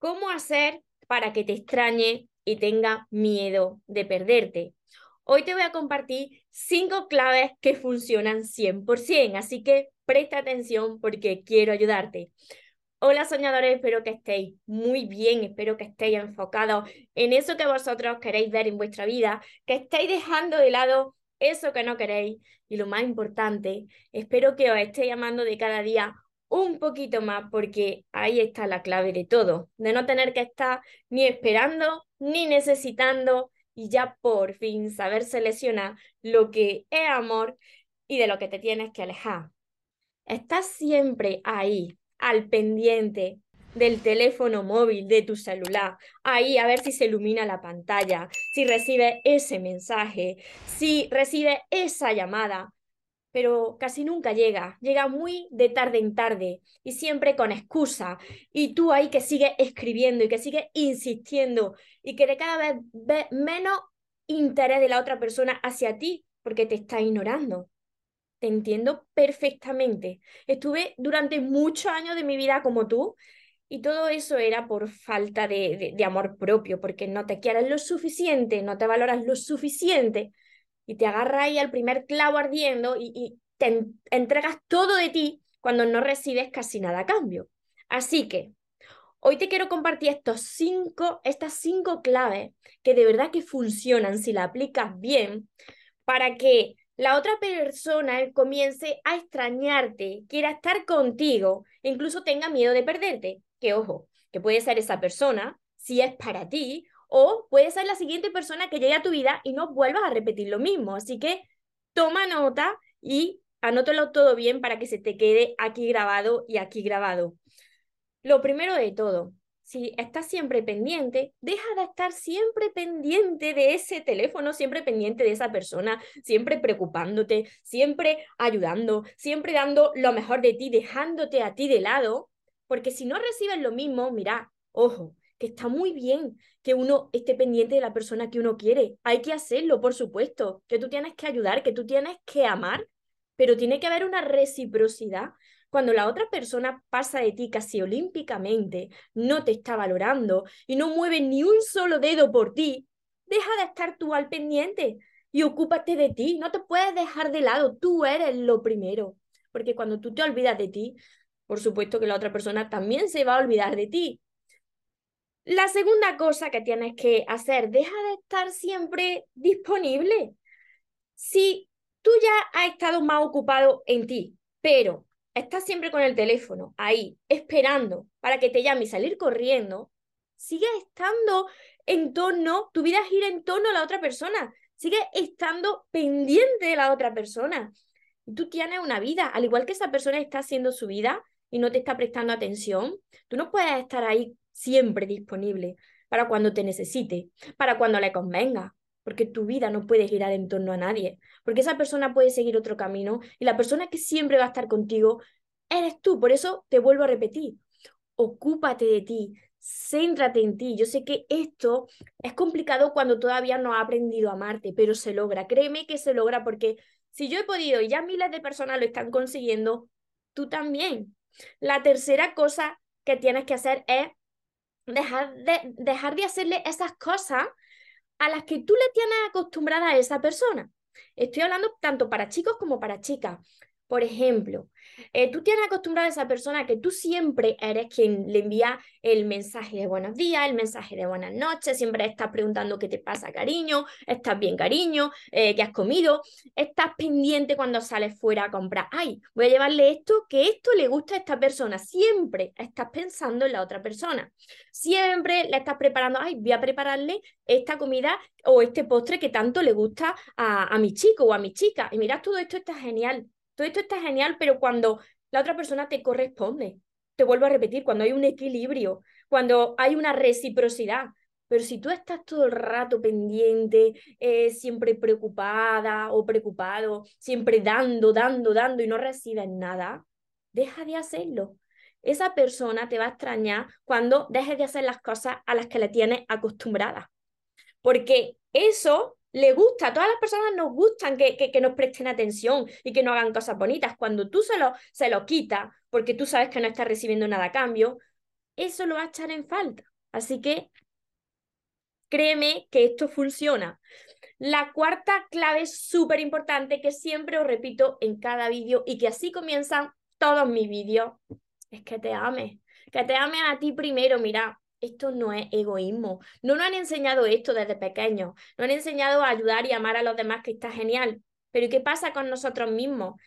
¿Cómo hacer para que te extrañe y tenga miedo de perderte? Hoy te voy a compartir cinco claves que funcionan 100%, así que presta atención porque quiero ayudarte. Hola soñadores, espero que estéis muy bien, espero que estéis enfocados en eso que vosotros queréis ver en vuestra vida, que estéis dejando de lado eso que no queréis y lo más importante, espero que os esté llamando de cada día un poquito más porque ahí está la clave de todo, de no tener que estar ni esperando ni necesitando y ya por fin saber seleccionar lo que es amor y de lo que te tienes que alejar. Estás siempre ahí, al pendiente del teléfono móvil, de tu celular, ahí a ver si se ilumina la pantalla, si recibe ese mensaje, si recibe esa llamada, pero casi nunca llega, llega muy de tarde en tarde y siempre con excusa. Y tú ahí que sigues escribiendo y que sigues insistiendo y que de cada vez ves menos interés de la otra persona hacia ti porque te está ignorando. Te entiendo perfectamente. Estuve durante muchos años de mi vida como tú y todo eso era por falta de, de amor propio, porque no te quieres lo suficiente, no te valoras lo suficiente y te agarra ahí al primer clavo ardiendo y, te entregas todo de ti cuando no recibes casi nada a cambio. Así que hoy te quiero compartir estos cinco, estas cinco claves que de verdad que funcionan si la aplicas bien para que la otra persona comience a extrañarte, quiera estar contigo, incluso tenga miedo de perderte. Que ojo, que puede ser esa persona, si es para ti, o puede ser la siguiente persona que llegue a tu vida y no vuelvas a repetir lo mismo. Así que toma nota y anótalo todo bien para que se te quede aquí grabado y aquí grabado. Lo primero de todo, si estás siempre pendiente, deja de estar siempre pendiente de ese teléfono, siempre pendiente de esa persona, siempre preocupándote, siempre ayudando, siempre dando lo mejor de ti, dejándote a ti de lado, porque si no recibes lo mismo, mira, ojo, que está muy bien que uno esté pendiente de la persona que uno quiere. Hay que hacerlo, por supuesto, que tú tienes que ayudar, que tú tienes que amar, pero tiene que haber una reciprocidad. Cuando la otra persona pasa de ti casi olímpicamente, no te está valorando y no mueve ni un solo dedo por ti, deja de estar tú al pendiente y ocúpate de ti. No te puedes dejar de lado, tú eres lo primero. Porque cuando tú te olvidas de ti, por supuesto que la otra persona también se va a olvidar de ti. La segunda cosa que tienes que hacer, deja de estar siempre disponible. Si tú ya has estado más ocupado en ti, pero estás siempre con el teléfono ahí, esperando para que te llame y salir corriendo, sigue estando en torno, tu vida gira en torno a la otra persona, sigue estando pendiente de la otra persona. Tú tienes una vida, al igual que esa persona está haciendo su vida y no te está prestando atención, tú no puedes estar ahí siempre disponible para cuando te necesite, para cuando le convenga, porque tu vida no puede girar en torno a nadie, porque esa persona puede seguir otro camino y la persona que siempre va a estar contigo eres tú. Por eso te vuelvo a repetir, ocúpate de ti, céntrate en ti. Yo sé que esto es complicado cuando todavía no has aprendido a amarte, pero se logra. Créeme que se logra porque si yo he podido y ya miles de personas lo están consiguiendo, tú también. La tercera cosa que tienes que hacer es dejar de, dejar de hacerle esas cosas a las que tú le tienes acostumbrada a esa persona. Estoy hablando tanto para chicos como para chicas. Por ejemplo, eh, tú tienes acostumbrado a esa persona que tú siempre eres quien le envía el mensaje de buenos días, el mensaje de buenas noches, siempre estás preguntando qué te pasa, cariño, estás bien, cariño, eh, qué has comido, estás pendiente cuando sales fuera a comprar, ay, voy a llevarle esto, que esto le gusta a esta persona, siempre estás pensando en la otra persona, siempre le estás preparando, ay, voy a prepararle esta comida o este postre que tanto le gusta a, mi chico o a mi chica, y mira, todo esto está genial, todo esto está genial, pero cuando la otra persona te corresponde, te vuelvo a repetir, cuando hay un equilibrio, cuando hay una reciprocidad. Pero si tú estás todo el rato pendiente, eh, siempre preocupada o preocupado, siempre dando, dando, dando y no recibes nada, deja de hacerlo. Esa persona te va a extrañar cuando dejes de hacer las cosas a las que le tienes acostumbrada. Porque eso le gusta, a todas las personas nos gustan que, que, nos presten atención y que no hagan cosas bonitas. Cuando tú se lo, se lo quitas porque tú sabes que no estás recibiendo nada a cambio, eso lo va a echar en falta. Así que créeme que esto funciona. La cuarta clave súper importante que siempre os repito en cada vídeo y que así comienzan todos mis vídeos es que te ames. Que te ames a ti primero, mira, esto no es egoísmo. No nos han enseñado esto desde pequeños. Nos han enseñado a ayudar y amar a los demás, que está genial. Pero ¿qué pasa con nosotros mismos?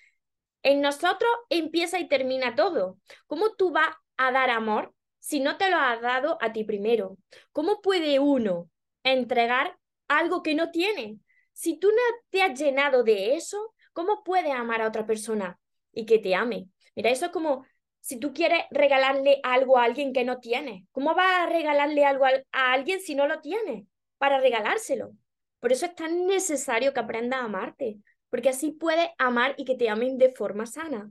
En nosotros empieza y termina todo. ¿Cómo tú vas a dar amor si no te lo has dado a ti primero? ¿Cómo puede uno entregar algo que no tiene? Si tú no te has llenado de eso, ¿cómo puedes amar a otra persona y que te ame? Mira, eso es como si tú quieres regalarle algo a alguien que no tiene. ¿Cómo vas a regalarle algo a alguien si no lo tiene? Para regalárselo. Por eso es tan necesario que aprendas a amarte, porque así puedes amar y que te amen de forma sana.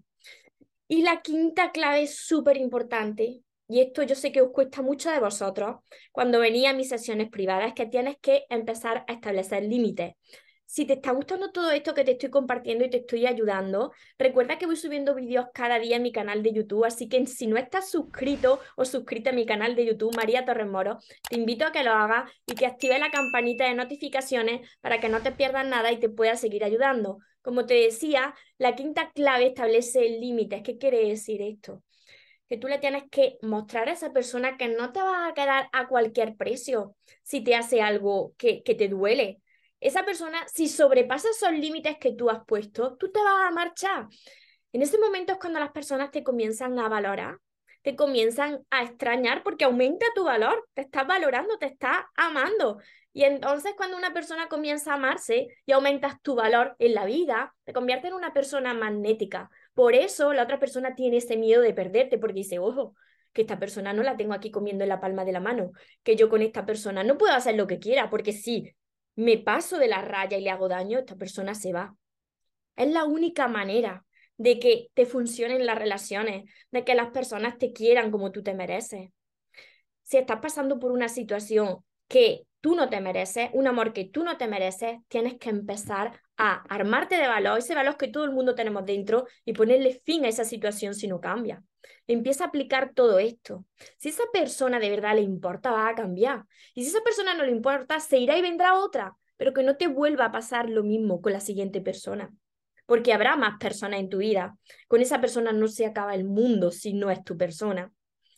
Y la quinta clave es súper importante, y esto yo sé que os cuesta mucho de vosotros cuando venía a mis sesiones privadas, que tienes que empezar a establecer límites. Si te está gustando todo esto que te estoy compartiendo y te estoy ayudando, recuerda que voy subiendo vídeos cada día en mi canal de YouTube, así que si no estás suscrito o suscrita a mi canal de YouTube, María Torres Moro, te invito a que lo hagas y que actives la campanita de notificaciones para que no te pierdas nada y te pueda seguir ayudando. Como te decía, la quinta clave establece límites. ¿Qué quiere decir esto? que tú le tienes que mostrar a esa persona que no te va a quedar a cualquier precio si te hace algo que, que te duele, esa persona, si sobrepasa esos límites que tú has puesto, tú te vas a marchar. En ese momento es cuando las personas te comienzan a valorar, te comienzan a extrañar porque aumenta tu valor, te estás valorando, te estás amando. Y entonces cuando una persona comienza a amarse y aumentas tu valor en la vida, te convierte en una persona magnética. Por eso la otra persona tiene ese miedo de perderte porque dice, ojo, que esta persona no la tengo aquí comiendo en la palma de la mano, que yo con esta persona no puedo hacer lo que quiera, porque sí, me paso de la raya y le hago daño, esta persona se va. Es la única manera de que te funcionen las relaciones, de que las personas te quieran como tú te mereces. Si estás pasando por una situación que tú no te mereces, un amor que tú no te mereces, tienes que empezar a armarte de valor, ese valor que todo el mundo tenemos dentro y ponerle fin a esa situación si no cambia. Empieza a aplicar todo esto. Si esa persona de verdad le importa, va a cambiar. Y si esa persona no le importa, se irá y vendrá otra, pero que no te vuelva a pasar lo mismo con la siguiente persona. Porque habrá más personas en tu vida. Con esa persona no se acaba el mundo si no es tu persona.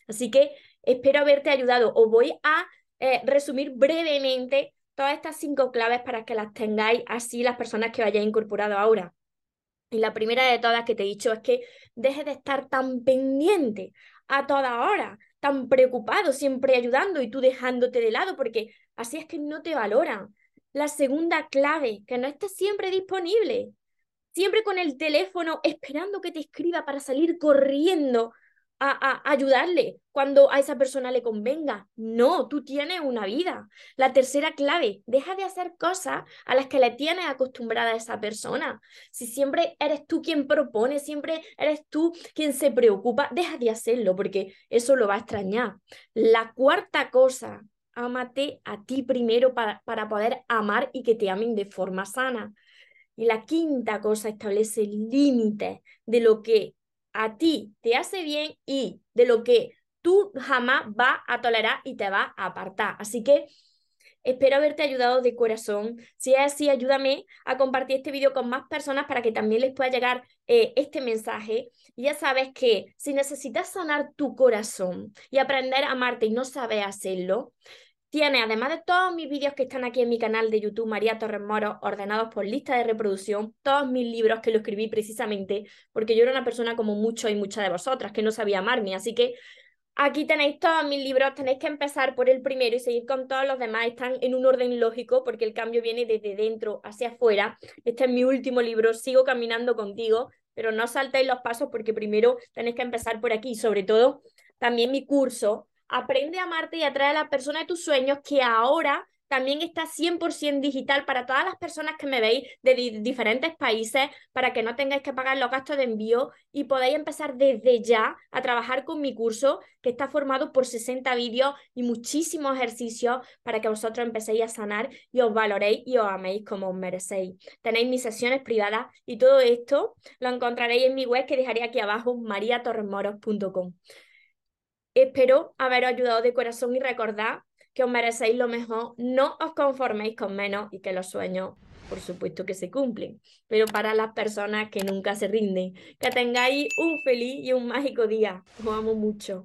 Así que espero haberte ayudado. Os voy a eh, resumir brevemente todas estas cinco claves para que las tengáis así las personas que hayáis incorporado ahora. Y la primera de todas que te he dicho es que dejes de estar tan pendiente a toda hora, tan preocupado, siempre ayudando y tú dejándote de lado, porque así es que no te valoran. La segunda clave, que no estés siempre disponible, siempre con el teléfono esperando que te escriba para salir corriendo a, ayudarle cuando a esa persona le convenga. No, tú tienes una vida. La tercera clave, deja de hacer cosas a las que le tienes acostumbrada a esa persona. Si siempre eres tú quien propone, siempre eres tú quien se preocupa, deja de hacerlo porque eso lo va a extrañar. La cuarta cosa, ámate a ti primero para, para poder amar y que te amen de forma sana. Y la quinta cosa, establece límites de lo que a ti te hace bien y de lo que tú jamás vas a tolerar y te vas a apartar. Así que espero haberte ayudado de corazón. Si es así, ayúdame a compartir este vídeo con más personas para que también les pueda llegar eh, este mensaje. Y ya sabes que si necesitas sanar tu corazón y aprender a amarte y no sabes hacerlo, tiene, además de todos mis vídeos que están aquí en mi canal de YouTube, María Torres Moro, ordenados por lista de reproducción, todos mis libros que lo escribí precisamente porque yo era una persona como mucho y muchas de vosotras que no sabía amarme. Así que aquí tenéis todos mis libros, tenéis que empezar por el primero y seguir con todos los demás. Están en un orden lógico porque el cambio viene desde dentro hacia afuera. Este es mi último libro, sigo caminando contigo, pero no saltéis los pasos porque primero tenéis que empezar por aquí. Sobre todo, también mi curso Aprende a amarte y atrae a la persona de tus sueños que ahora también está 100% digital para todas las personas que me veis de diferentes países, para que no tengáis que pagar los gastos de envío y podáis empezar desde ya a trabajar con mi curso, que está formado por 60 vídeos y muchísimos ejercicios para que vosotros empecéis a sanar y os valoréis y os améis como os merecéis. Tenéis mis sesiones privadas y todo esto lo encontraréis en mi web que dejaré aquí abajo, mariatorremoros.com. Espero haberos ayudado de corazón y recordad que os merecéis lo mejor, no os conforméis con menos y que los sueños, por supuesto que se cumplen, pero para las personas que nunca se rinden, que tengáis un feliz y un mágico día. Os amo mucho.